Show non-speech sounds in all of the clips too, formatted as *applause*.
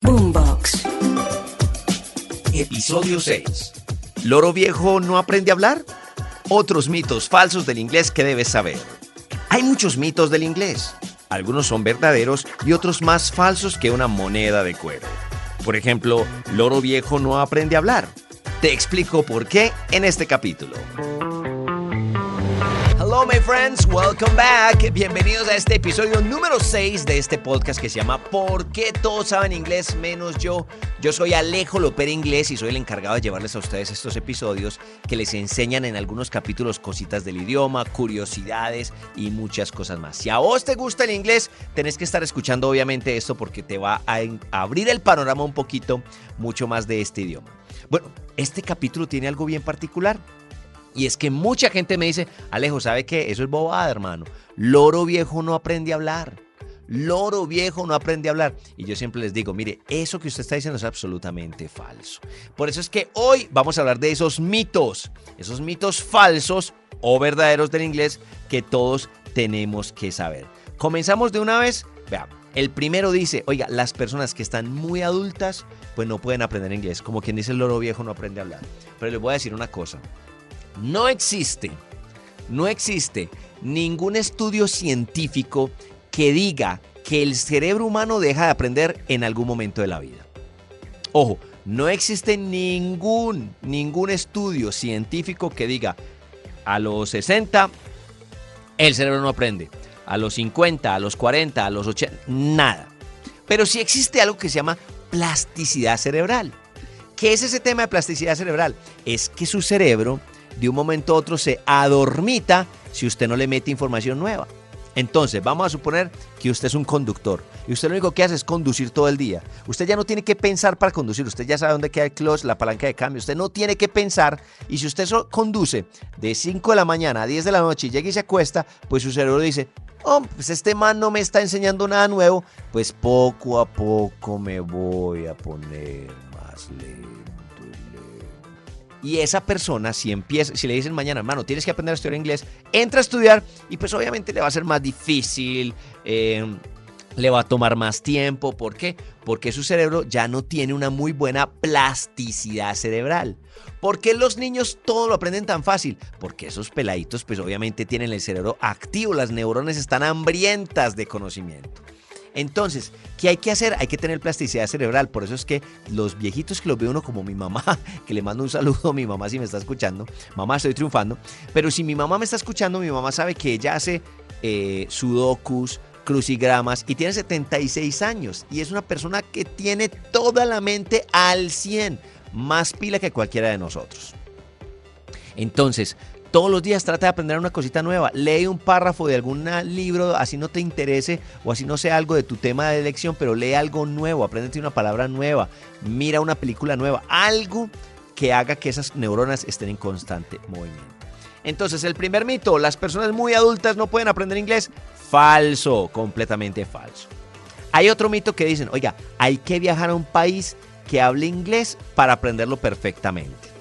Boombox. Episodio 6. ¿Loro viejo no aprende a hablar? Otros mitos falsos del inglés que debes saber. Hay muchos mitos del inglés. Algunos son verdaderos y otros más falsos que una moneda de cuero. Por ejemplo, loro viejo no aprende a hablar. Te explico por qué en este capítulo. Hello my friends, welcome back. Bienvenidos a este episodio número 6 de este podcast que se llama ¿Por qué todos saben inglés menos yo? Yo soy Alejo Lopera Inglés y soy el encargado de llevarles a ustedes estos episodios que les enseñan en algunos capítulos cositas del idioma, curiosidades y muchas cosas más. Si a vos te gusta el inglés, tenés que estar escuchando obviamente esto porque te va a abrir el panorama un poquito mucho más de este idioma. Bueno, este capítulo tiene algo bien particular. Y es que mucha gente me dice, Alejo, ¿sabe qué? Eso es bobada, hermano. Loro viejo no aprende a hablar. Loro viejo no aprende a hablar. Y yo siempre les digo, mire, eso que usted está diciendo es absolutamente falso. Por eso es que hoy vamos a hablar de esos mitos, esos mitos falsos o verdaderos del inglés que todos tenemos que saber. Comenzamos de una vez. Veamos. El primero dice, oiga, las personas que están muy adultas, pues no pueden aprender inglés. Como quien dice el loro viejo no aprende a hablar. Pero les voy a decir una cosa. No existe, no existe ningún estudio científico que diga que el cerebro humano deja de aprender en algún momento de la vida. Ojo, no existe ningún, ningún estudio científico que diga a los 60 el cerebro no aprende, a los 50, a los 40, a los 80, nada. Pero sí existe algo que se llama plasticidad cerebral. ¿Qué es ese tema de plasticidad cerebral? Es que su cerebro de un momento a otro se adormita si usted no le mete información nueva. Entonces, vamos a suponer que usted es un conductor y usted lo único que hace es conducir todo el día. Usted ya no tiene que pensar para conducir, usted ya sabe dónde queda el clutch, la palanca de cambio, usted no tiene que pensar y si usted conduce de 5 de la mañana a 10 de la noche y llega y se acuesta, pues su cerebro dice, oh, pues este man no me está enseñando nada nuevo, pues poco a poco me voy a poner más lento. Y esa persona, si empieza, si le dicen mañana, hermano, tienes que aprender a estudiar inglés, entra a estudiar y pues obviamente le va a ser más difícil, eh, le va a tomar más tiempo. ¿Por qué? Porque su cerebro ya no tiene una muy buena plasticidad cerebral. ¿Por qué los niños todo lo aprenden tan fácil? Porque esos peladitos pues obviamente tienen el cerebro activo, las neuronas están hambrientas de conocimiento. Entonces, ¿qué hay que hacer? Hay que tener plasticidad cerebral. Por eso es que los viejitos que los ve uno como mi mamá, *laughs* que le mando un saludo a mi mamá si me está escuchando. Mamá, estoy triunfando. Pero si mi mamá me está escuchando, mi mamá sabe que ella hace eh, sudokus, crucigramas y tiene 76 años. Y es una persona que tiene toda la mente al 100. Más pila que cualquiera de nosotros. Entonces, todos los días trata de aprender una cosita nueva. Lee un párrafo de algún libro, así no te interese o así no sea algo de tu tema de elección, pero lee algo nuevo, aprendete una palabra nueva, mira una película nueva, algo que haga que esas neuronas estén en constante movimiento. Entonces, el primer mito, las personas muy adultas no pueden aprender inglés, falso, completamente falso. Hay otro mito que dicen, oiga, hay que viajar a un país que hable inglés para aprenderlo perfectamente.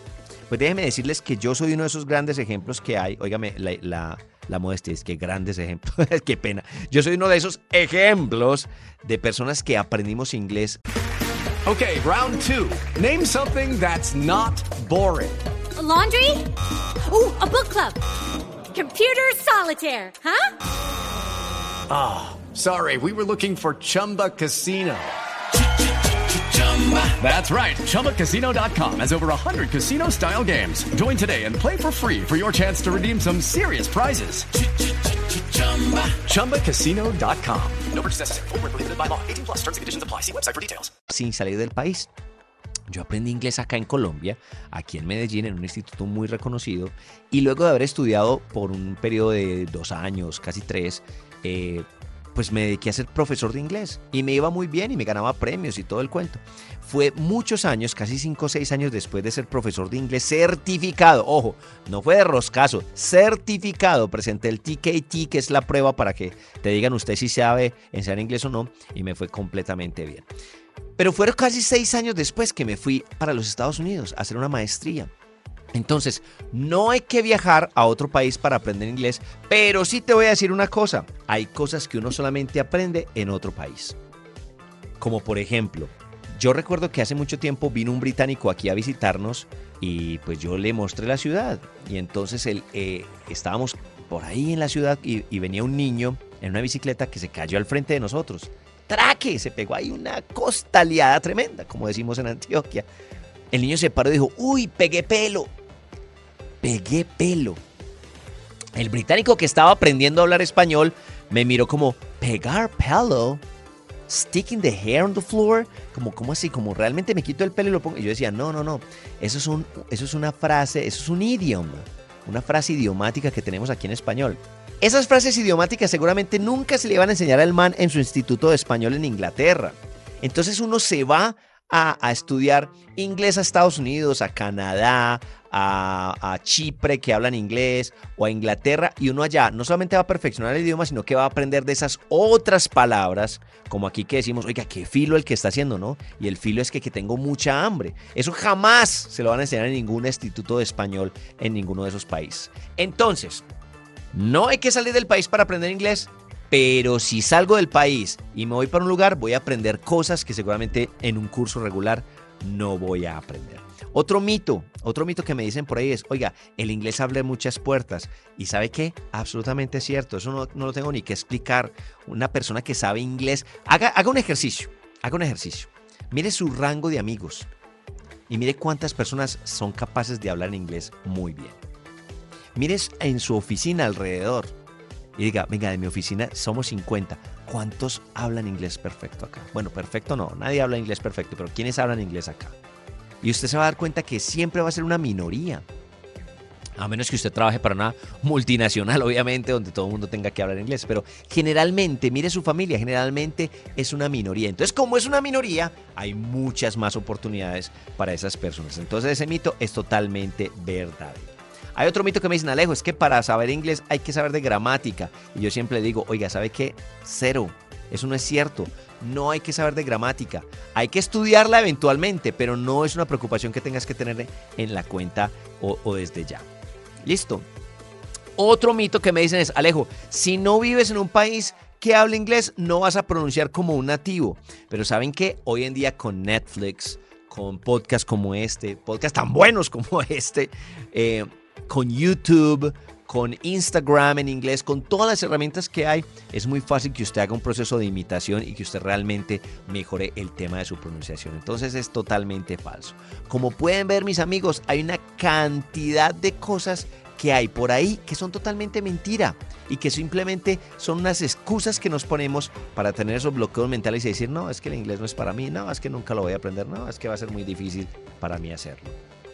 Pues déjenme decirles que yo soy uno de esos grandes ejemplos que hay. Óigame, la, la, modestia es que grandes ejemplos. *laughs* Qué pena. Yo soy uno de esos ejemplos de personas que aprendimos inglés. Ok, round two. Name something that's not boring. laundry? Oh, a book club. Computer solitaire, huh? Ah, oh, sorry. We were looking for Chumba Casino. That's right. ChumbaCasino.com has over 100 casino style games. Join today and play for free for your chance to redeem some serious prizes. ChumbaCasino.com. No purchase necessary. Prohibited by law. 18 plus terms and conditions apply. See website for details. Sin salir del país. Yo aprendí inglés acá en Colombia, aquí en Medellín, en un instituto muy reconocido, y luego de haber estudiado por un periodo de dos años, casi tres, eh, pues me dediqué a ser profesor de inglés y me iba muy bien y me ganaba premios y todo el cuento. Fue muchos años, casi 5 o 6 años después de ser profesor de inglés certificado. Ojo, no fue de roscazo, certificado. Presenté el TKT, que es la prueba para que te digan usted si sabe enseñar inglés o no, y me fue completamente bien. Pero fueron casi 6 años después que me fui para los Estados Unidos a hacer una maestría. Entonces, no hay que viajar a otro país para aprender inglés, pero sí te voy a decir una cosa, hay cosas que uno solamente aprende en otro país. Como por ejemplo, yo recuerdo que hace mucho tiempo vino un británico aquí a visitarnos y pues yo le mostré la ciudad y entonces él, eh, estábamos por ahí en la ciudad y, venía un niño en una bicicleta que se cayó al frente de nosotros. ¡Traque! Se pegó ahí una costaleada tremenda, como decimos en Antioquia. El niño se paró y dijo, uy, pegué pelo. Pegué pelo. El británico que estaba aprendiendo a hablar español me miró como, pegar pelo. Sticking the hair on the floor. Como, como así? Como realmente me quito el pelo y lo pongo. Y yo decía, no, no, no. Eso es, un, eso es una frase, eso es un idioma. Una frase idiomática que tenemos aquí en español. Esas frases idiomáticas seguramente nunca se le iban a enseñar al man en su instituto de español en Inglaterra. Entonces uno se va a, a estudiar inglés a Estados Unidos, a Canadá, a, a, Chipre que hablan inglés o a Inglaterra y uno allá no solamente va a perfeccionar el idioma, sino que va a aprender de esas otras palabras, como aquí que decimos, oiga, qué filo el que está haciendo, ¿no? Y el filo es que, que tengo mucha hambre. Eso jamás se lo van a enseñar en ningún instituto de español en ninguno de esos países. Entonces, no hay que salir del país para aprender inglés, pero si salgo del país y me voy para un lugar, voy a aprender cosas que seguramente en un curso regular no voy a aprender. Otro mito, otro mito que me dicen por ahí es, oiga, el inglés abre muchas puertas. ¿Y sabe qué? Absolutamente cierto, eso no, no lo tengo ni que explicar. Una persona que sabe inglés, haga, haga un ejercicio, haga un ejercicio. Mire su rango de amigos y mire cuántas personas son capaces de hablar inglés muy bien. Mires en su oficina alrededor y diga, venga, de mi oficina somos 50. ¿Cuántos hablan inglés perfecto acá? Bueno, perfecto no, nadie habla inglés perfecto, pero ¿quiénes hablan inglés acá? Y usted se va a dar cuenta que siempre va a ser una minoría. A menos que usted trabaje para una multinacional, *laughs* obviamente, donde todo el mundo tenga que hablar inglés. Pero generalmente, mire su familia, generalmente es una minoría. Entonces, como es una minoría, hay muchas más oportunidades para esas personas. Entonces, ese mito es totalmente verdadero. Hay otro mito que me dicen, Alejo, es que para saber inglés hay que saber de gramática. Y yo siempre digo, oiga, ¿sabe qué? Cero. Eso no es cierto. No hay que saber de gramática. Hay que estudiarla eventualmente, pero no es una preocupación que tengas que tener en la cuenta o, desde ya. Listo. Otro mito que me dicen es, Alejo, si no vives en un país que habla inglés, no vas a pronunciar como un nativo. Pero ¿saben qué? Hoy en día con Netflix, con podcasts como este, podcasts tan buenos como *laughs* este, eh, con YouTube, con Instagram en inglés, con todas las herramientas que hay, es muy fácil que usted haga un proceso de imitación y que usted realmente mejore el tema de su pronunciación. Entonces es totalmente falso. Como pueden ver mis amigos, hay una cantidad de cosas que hay por ahí que son totalmente mentira y que simplemente son unas excusas que nos ponemos para tener esos bloqueos mentales y decir, no, es que el inglés no es para mí, no, es que nunca lo voy a aprender, no, es que va a ser muy difícil para mí hacerlo.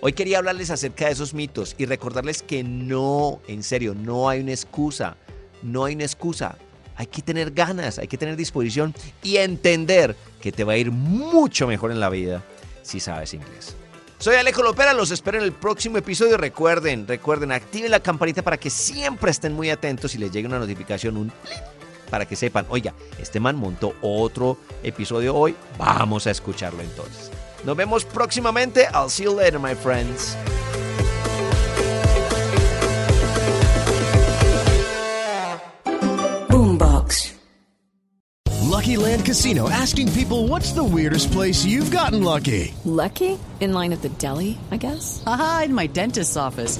Hoy quería hablarles acerca de esos mitos y recordarles que no, en serio, no hay una excusa. No hay una excusa. Hay que tener ganas, hay que tener disposición y entender que te va a ir mucho mejor en la vida si sabes inglés. Soy Alejo Lopera, los espero en el próximo episodio. Recuerden, recuerden, activen la campanita para que siempre estén muy atentos y les llegue una notificación, un para que sepan, oiga, este man montó otro episodio hoy, vamos a escucharlo entonces. Nos vemos próximamente. I'll see you later, my friends. Boombox. Lucky Land Casino asking people what's the weirdest place you've gotten lucky? Lucky? In line at the deli, I guess? Aha, in my dentist's office.